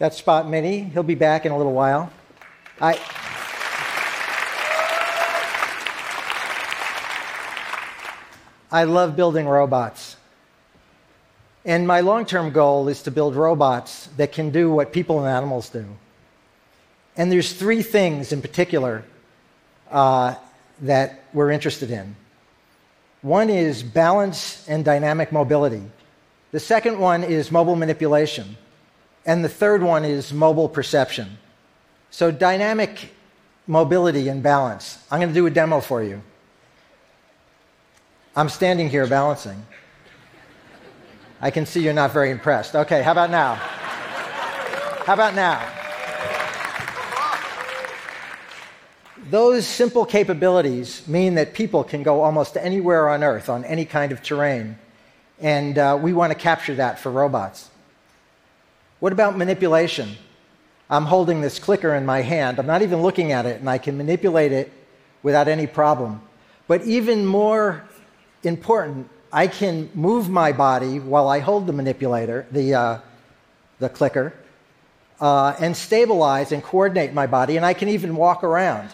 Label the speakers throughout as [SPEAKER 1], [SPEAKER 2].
[SPEAKER 1] That's Spot Mini. He'll be back in a little while. I. I love building robots. And my long term goal is to build robots that can do what people and animals do. And there's three things in particular uh, that we're interested in. One is balance and dynamic mobility. The second one is mobile manipulation. And the third one is mobile perception. So, dynamic mobility and balance. I'm going to do a demo for you. I'm standing here balancing. I can see you're not very impressed. Okay, how about now? How about now? Those simple capabilities mean that people can go almost anywhere on Earth on any kind of terrain, and uh, we want to capture that for robots. What about manipulation? I'm holding this clicker in my hand. I'm not even looking at it, and I can manipulate it without any problem. But even more important, I can move my body while I hold the manipulator, the, uh, the clicker, uh, and stabilize and coordinate my body, and I can even walk around.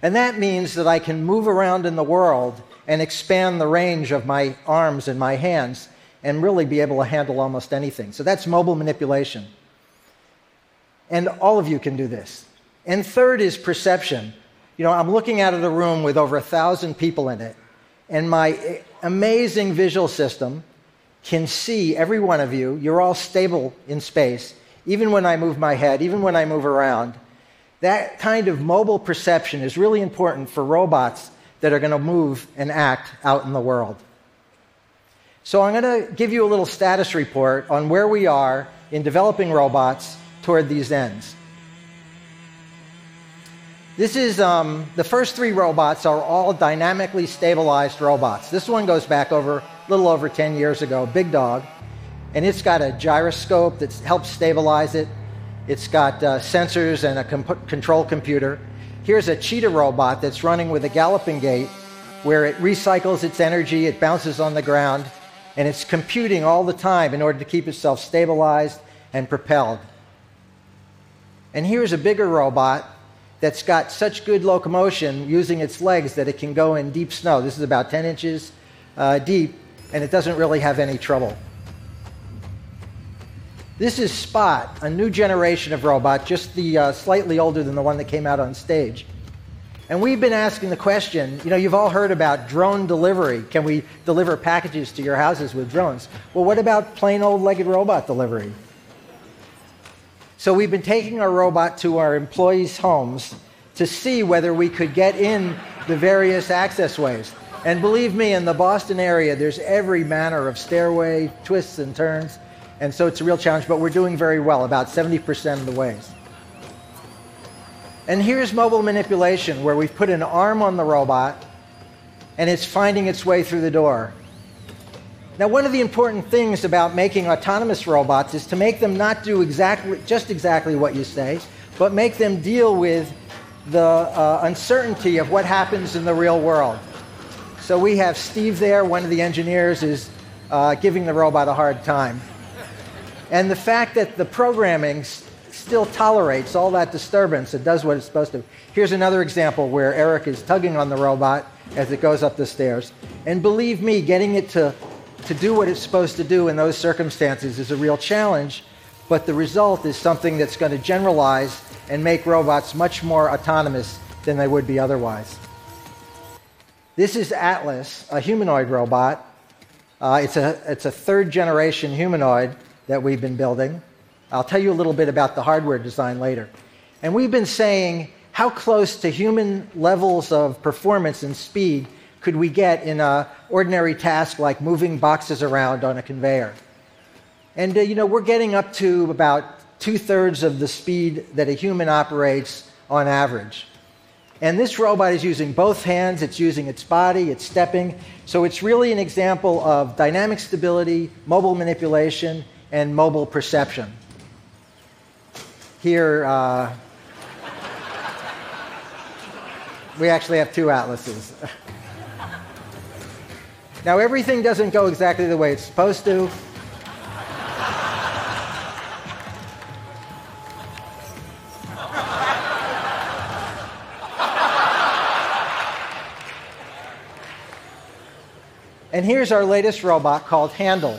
[SPEAKER 1] And that means that I can move around in the world and expand the range of my arms and my hands and really be able to handle almost anything. So that's mobile manipulation. And all of you can do this. And third is perception. You know, I'm looking out of the room with over a thousand people in it, and my amazing visual system can see every one of you. You're all stable in space, even when I move my head, even when I move around. That kind of mobile perception is really important for robots that are going to move and act out in the world. So, I'm going to give you a little status report on where we are in developing robots toward these ends. This is um, the first three robots are all dynamically stabilized robots. This one goes back over a little over 10 years ago, Big Dog, and it's got a gyroscope that helps stabilize it. It's got uh, sensors and a comp- control computer. Here's a cheetah robot that's running with a galloping gait where it recycles its energy, it bounces on the ground, and it's computing all the time in order to keep itself stabilized and propelled. And here's a bigger robot that's got such good locomotion using its legs that it can go in deep snow. This is about 10 inches uh, deep, and it doesn't really have any trouble. This is Spot, a new generation of robot, just the uh, slightly older than the one that came out on stage. And we've been asking the question you know, you've all heard about drone delivery. Can we deliver packages to your houses with drones? Well, what about plain old legged robot delivery? So we've been taking our robot to our employees' homes to see whether we could get in the various access ways. And believe me, in the Boston area, there's every manner of stairway twists and turns. And so it's a real challenge, but we're doing very well, about 70% of the ways. And here's mobile manipulation, where we've put an arm on the robot and it's finding its way through the door. Now, one of the important things about making autonomous robots is to make them not do exactly, just exactly what you say, but make them deal with the uh, uncertainty of what happens in the real world. So we have Steve there, one of the engineers, is uh, giving the robot a hard time. And the fact that the programming still tolerates all that disturbance, it does what it's supposed to. Here's another example where Eric is tugging on the robot as it goes up the stairs. And believe me, getting it to to do what it's supposed to do in those circumstances is a real challenge, but the result is something that's going to generalize and make robots much more autonomous than they would be otherwise. This is Atlas, a humanoid robot. Uh, it's, a, it's a third generation humanoid that we've been building. I'll tell you a little bit about the hardware design later. And we've been saying how close to human levels of performance and speed could we get in an ordinary task like moving boxes around on a conveyor? And, uh, you know, we're getting up to about two thirds of the speed that a human operates on average. And this robot is using both hands, it's using its body, it's stepping. So it's really an example of dynamic stability, mobile manipulation, and mobile perception here, uh, we actually have two atlases. now, everything doesn't go exactly the way it's supposed to. And here's our latest robot called Handle.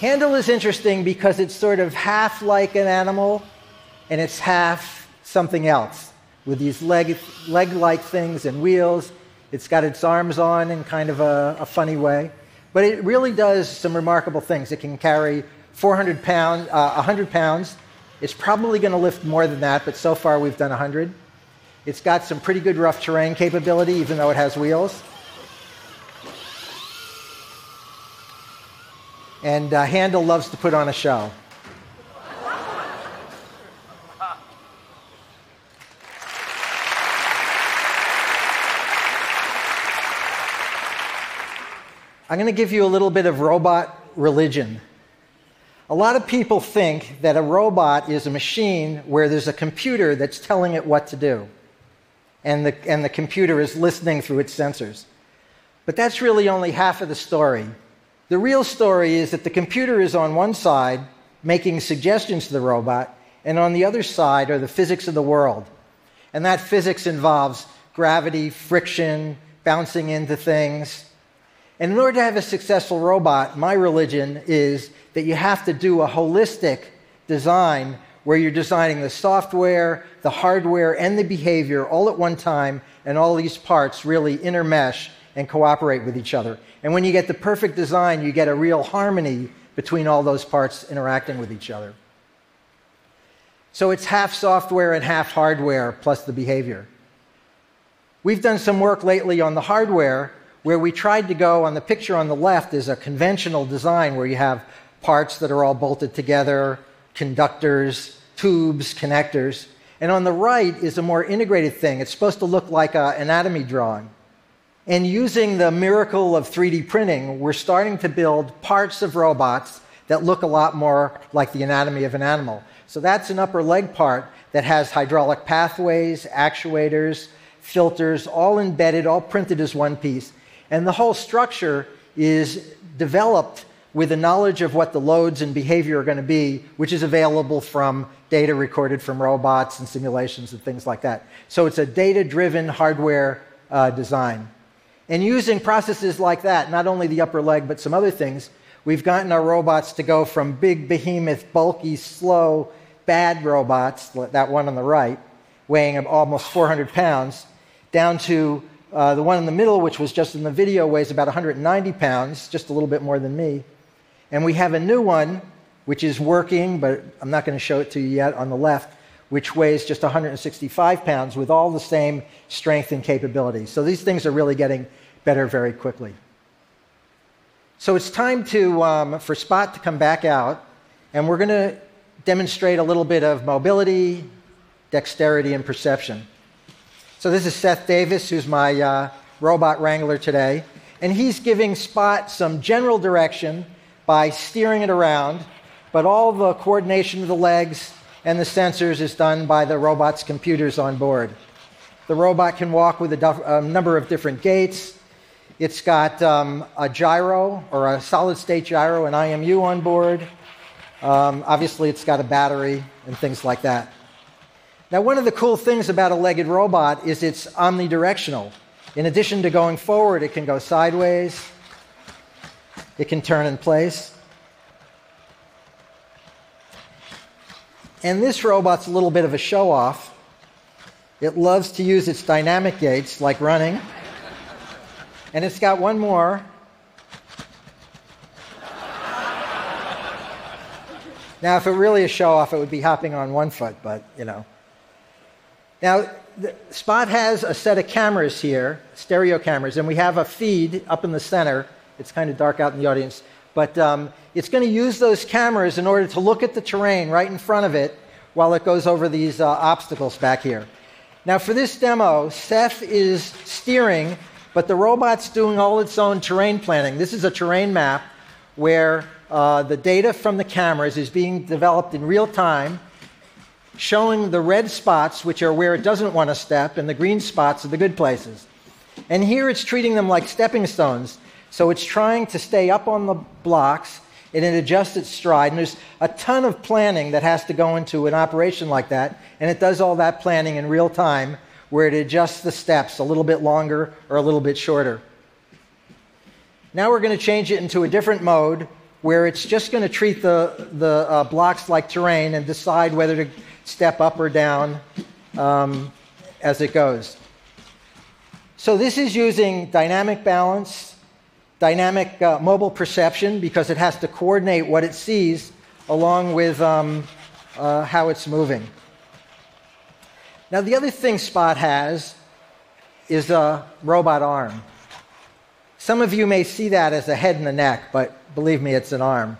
[SPEAKER 1] Handle is interesting because it's sort of half like an animal, and it's half something else with these leg leg-like things and wheels. It's got its arms on in kind of a, a, funny way. But it really does some remarkable things. It can carry 400 pounds, uh, 100 pounds. It's probably going to lift more than that, but so far we've done 100. It's got some pretty good rough terrain capability, even though it has wheels. and uh, Handle loves to put on a show. I'm going to give you a little bit of robot religion. A lot of people think that a robot is a machine where there's a computer that's telling it what to do, and the, and the computer is listening through its sensors. But that's really only half of the story. The real story is that the computer is on one side making suggestions to the robot, and on the other side are the physics of the world. And that physics involves gravity, friction, bouncing into things. And in order to have a successful robot, my religion is that you have to do a holistic design where you're designing the software, the hardware, and the behavior all at one time, and all these parts really intermesh and cooperate with each other. And when you get the perfect design, you get a real harmony between all those parts interacting with each other. So it's half software and half hardware plus the behavior. We've done some work lately on the hardware where we tried to go on the picture on the left is a conventional design where you have parts that are all bolted together, conductors, tubes, connectors. And on the right is a more integrated thing. It's supposed to look like an anatomy drawing. And using the miracle of 3D printing, we're starting to build parts of robots that look a lot more like the anatomy of an animal. So that's an upper leg part that has hydraulic pathways, actuators, filters, all embedded, all printed as one piece. And the whole structure is developed with a knowledge of what the loads and behavior are going to be, which is available from data recorded from robots and simulations and things like that. So it's a data driven hardware uh, design. And using processes like that, not only the upper leg, but some other things, we've gotten our robots to go from big, behemoth, bulky, slow, bad robots, that one on the right, weighing almost 400 pounds, down to uh, the one in the middle, which was just in the video, weighs about 190 pounds, just a little bit more than me. And we have a new one, which is working, but I'm not going to show it to you yet, on the left, which weighs just 165 pounds with all the same strength and capability. So these things are really getting better very quickly. So it's time to, um, for Spot to come back out, and we're going to demonstrate a little bit of mobility, dexterity, and perception. So this is Seth Davis, who's my uh, robot wrangler today, and he's giving Spot some general direction by steering it around, but all the coordination of the legs and the sensors is done by the robot's computers on board. The robot can walk with a, number of different gaits. It's got um, a gyro or a solid state gyro, and IMU on board. Um, obviously, it's got a battery and things like that. Now, one of the cool things about a legged robot is it's omnidirectional. In addition to going forward, it can go sideways, it can turn in place. And this robot's a little bit of a show off. It loves to use its dynamic gaits, like running. And it's got one more. Now, if it really a show off, it would be hopping on one foot, but you know. Now, Spot has a set of cameras here, stereo cameras, and we have a feed up in the center. It's kind of dark out in the audience. But um, it's going to use those cameras in order to look at the terrain right in front of it while it goes over these uh, obstacles back here. Now, for this demo, Seth is steering, but the robot's doing all its own terrain planning. This is a terrain map where uh, the data from the cameras is being developed in real time, showing the red spots, which are where it doesn't want to step, and the green spots are the good places. And here it's treating them like stepping stones. So it's trying to stay up on the blocks and it adjusts its stride. And there's a ton of planning that has to go into an operation like that. And it does all that planning in real time where it adjusts the steps a little bit longer or a little bit shorter. Now we're going to change it into a different mode where it's just going to treat the, the uh, blocks like terrain and decide whether to step up or down um, as it goes. So this is using dynamic balance, dynamic uh, mobile perception, because it has to coordinate what it sees along with um, uh, how it's moving. Now, the other thing Spot has is a robot arm. Some of you may see that as a head and a neck, but believe me, it's an arm.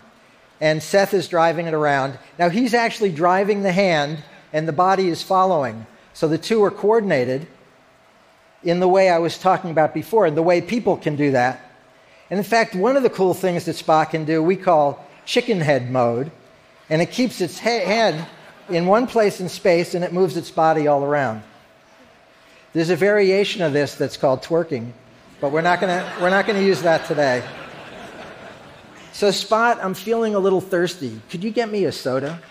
[SPEAKER 1] And Seth is driving it around. Now, he's actually driving the hand, and the body is following. So the two are coordinated in the way I was talking about before, and the way people can do that. And in fact, one of the cool things that Spot can do, we call chicken head mode, and it keeps its head in one place in space and it moves its body all around. There's a variation of this that's called twerking, but we're not going to use that today. So, Spot, I'm feeling a little thirsty. Could you get me a soda?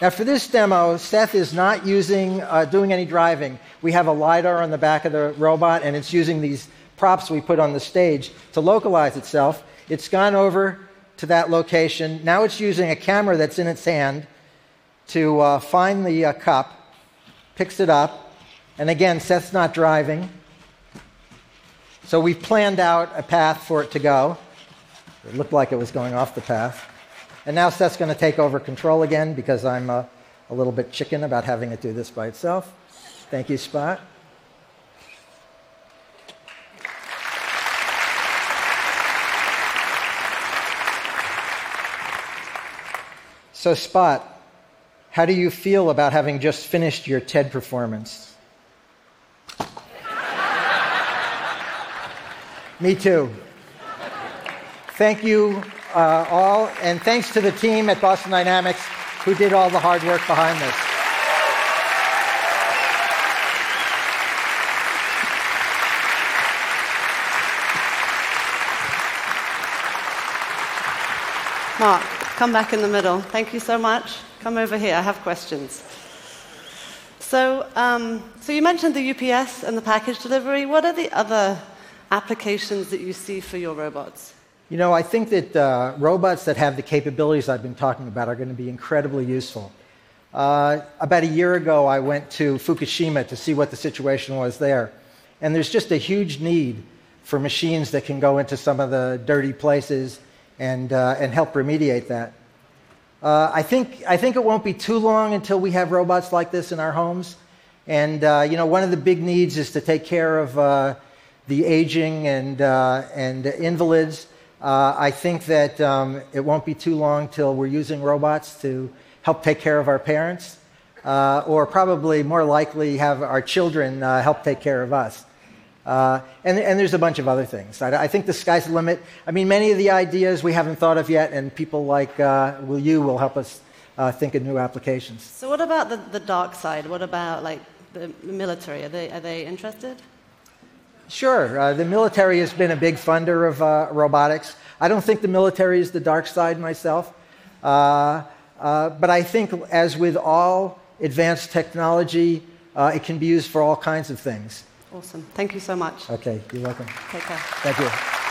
[SPEAKER 1] Now, for this demo, Seth is not using, uh, doing any driving. We have a LiDAR on the back of the robot, and it's using these props we put on the stage to localize itself. It's gone over to that location. Now it's using a camera that's in its hand to uh, find the uh, cup, picks it up, and again, Seth's not driving. So we've planned out a path for it to go. It looked like it was going off the path. And now Seth's going to take over control again because I'm uh, a little bit chicken about having it do this by itself. Thank you, Spot. So, Spot, how do you feel about having just finished your TED performance? Me too. Thank you uh, all, and thanks to the team at Boston Dynamics who did all the hard work behind this.
[SPEAKER 2] Marc, come back in the middle. Thank you so much. Come over here. I have questions. So, um, so you mentioned the UPS and the package delivery. What are the other applications that you see for your robots?
[SPEAKER 1] You know, I think that uh, robots that have the capabilities I've been talking about are going to be incredibly useful. Uh, about a year ago, I went to Fukushima to see what the situation was there. And there's just a huge need for machines that can go into some of the dirty places and, uh, and help remediate that. Uh, I, think, I think it won't be too long until we have robots like this in our homes. And, uh, you know, one of the big needs is to take care of uh, the aging and, uh, and invalids. Uh, I think that um, it won't be too long till we're using robots to help take care of our parents, uh, or probably more likely have our children help take care of us. Uh, and, and, there's a bunch of other things. I, I, think the sky's the limit. I mean, many of the ideas we haven't thought of yet, and people like uh, Will You will help us uh, think of new applications.
[SPEAKER 2] So, what about the, the dark side? What about like the military? Are they, are they interested?
[SPEAKER 1] Sure. Uh, the military has been a big funder of uh, robotics. I don't think the military is the dark side myself. Uh, but I think, as with all advanced technology, it can be used for all kinds of things.
[SPEAKER 2] Awesome. Thank you so much.
[SPEAKER 1] Okay, you're welcome.
[SPEAKER 2] Take care.
[SPEAKER 1] Thank you.